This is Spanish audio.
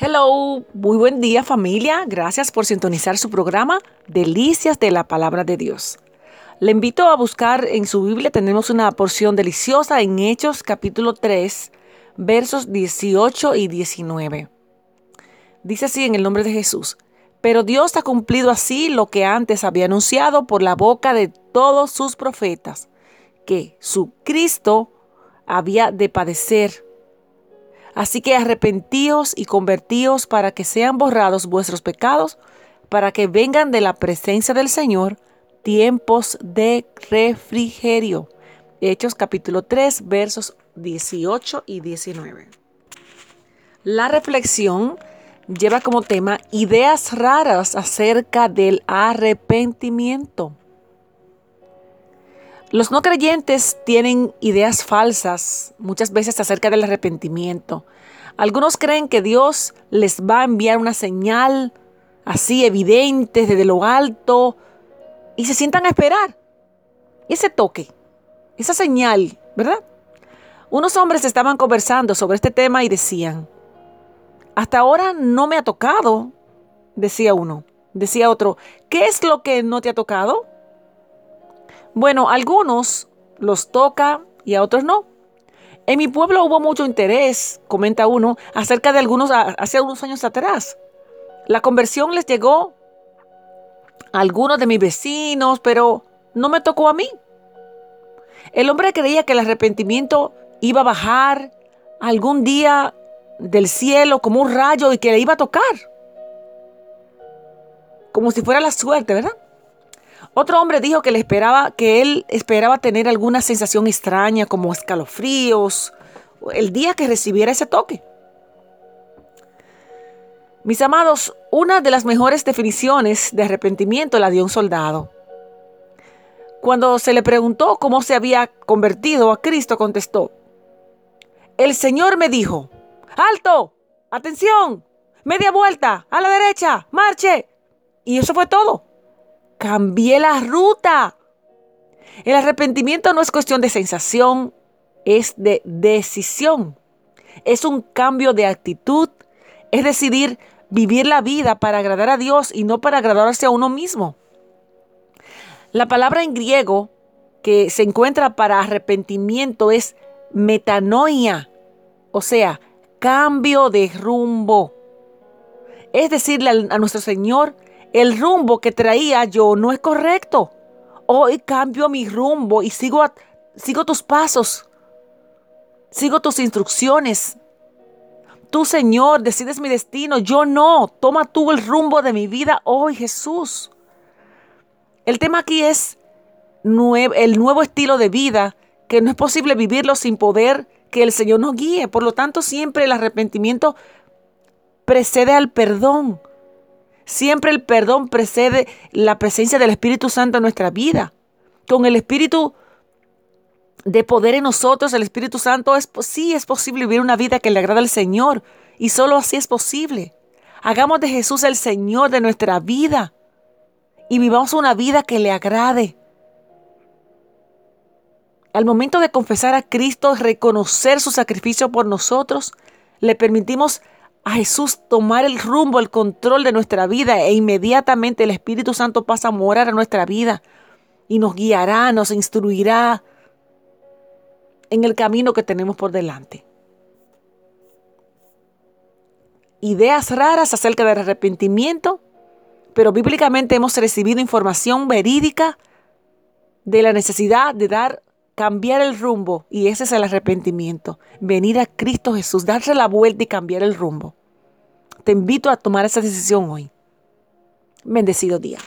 Hello, muy buen día familia. Gracias por sintonizar su programa Delicias de la Palabra de Dios. Le invito a buscar en su Biblia, tenemos una porción deliciosa en Hechos capítulo 3, versos 18 y 19. Dice así en el nombre de Jesús. Pero Dios ha cumplido así lo que antes había anunciado por la boca de todos sus profetas, que su Cristo había de padecer Así que arrepentíos y convertíos para que sean borrados vuestros pecados, para que vengan de la presencia del Señor tiempos de refrigerio. Hechos capítulo 3 versos 18 y 19. La reflexión lleva como tema ideas raras acerca del arrepentimiento. Los no creyentes tienen ideas falsas muchas veces acerca del arrepentimiento. Algunos creen que Dios les va a enviar una señal así evidente desde lo alto y se sientan a esperar. Ese toque, esa señal, ¿verdad? Unos hombres estaban conversando sobre este tema y decían, hasta ahora no me ha tocado, decía uno. Decía otro, ¿qué es lo que no te ha tocado? Bueno, algunos los toca y a otros no. En mi pueblo hubo mucho interés, comenta uno, acerca de algunos hace unos años atrás. La conversión les llegó a algunos de mis vecinos, pero no me tocó a mí. El hombre creía que el arrepentimiento iba a bajar algún día del cielo como un rayo y que le iba a tocar. Como si fuera la suerte, ¿verdad? Otro hombre dijo que le esperaba, que él esperaba tener alguna sensación extraña como escalofríos el día que recibiera ese toque. Mis amados, una de las mejores definiciones de arrepentimiento la dio un soldado. Cuando se le preguntó cómo se había convertido a Cristo, contestó, el Señor me dijo, alto, atención, media vuelta, a la derecha, marche. Y eso fue todo cambié la ruta. El arrepentimiento no es cuestión de sensación, es de decisión. Es un cambio de actitud, es decidir vivir la vida para agradar a Dios y no para agradarse a uno mismo. La palabra en griego que se encuentra para arrepentimiento es metanoia, o sea, cambio de rumbo. Es decirle a nuestro Señor, el rumbo que traía yo no es correcto. Hoy cambio mi rumbo y sigo, sigo tus pasos. Sigo tus instrucciones. Tú, Señor, decides mi destino. Yo no. Toma tú el rumbo de mi vida hoy, Jesús. El tema aquí es el nuevo estilo de vida, que no es posible vivirlo sin poder que el Señor nos guíe. Por lo tanto, siempre el arrepentimiento precede al perdón. Siempre el perdón precede la presencia del Espíritu Santo en nuestra vida. Con el Espíritu de poder en nosotros, el Espíritu Santo, es, sí es posible vivir una vida que le agrada al Señor. Y solo así es posible. Hagamos de Jesús el Señor de nuestra vida. Y vivamos una vida que le agrade. Al momento de confesar a Cristo, reconocer su sacrificio por nosotros, le permitimos a Jesús tomar el rumbo, el control de nuestra vida e inmediatamente el Espíritu Santo pasa a morar a nuestra vida y nos guiará, nos instruirá en el camino que tenemos por delante. Ideas raras acerca del arrepentimiento, pero bíblicamente hemos recibido información verídica de la necesidad de dar cambiar el rumbo y ese es el arrepentimiento. Venir a Cristo Jesús, darse la vuelta y cambiar el rumbo. Te invito a tomar esa decisión hoy. Bendecido día.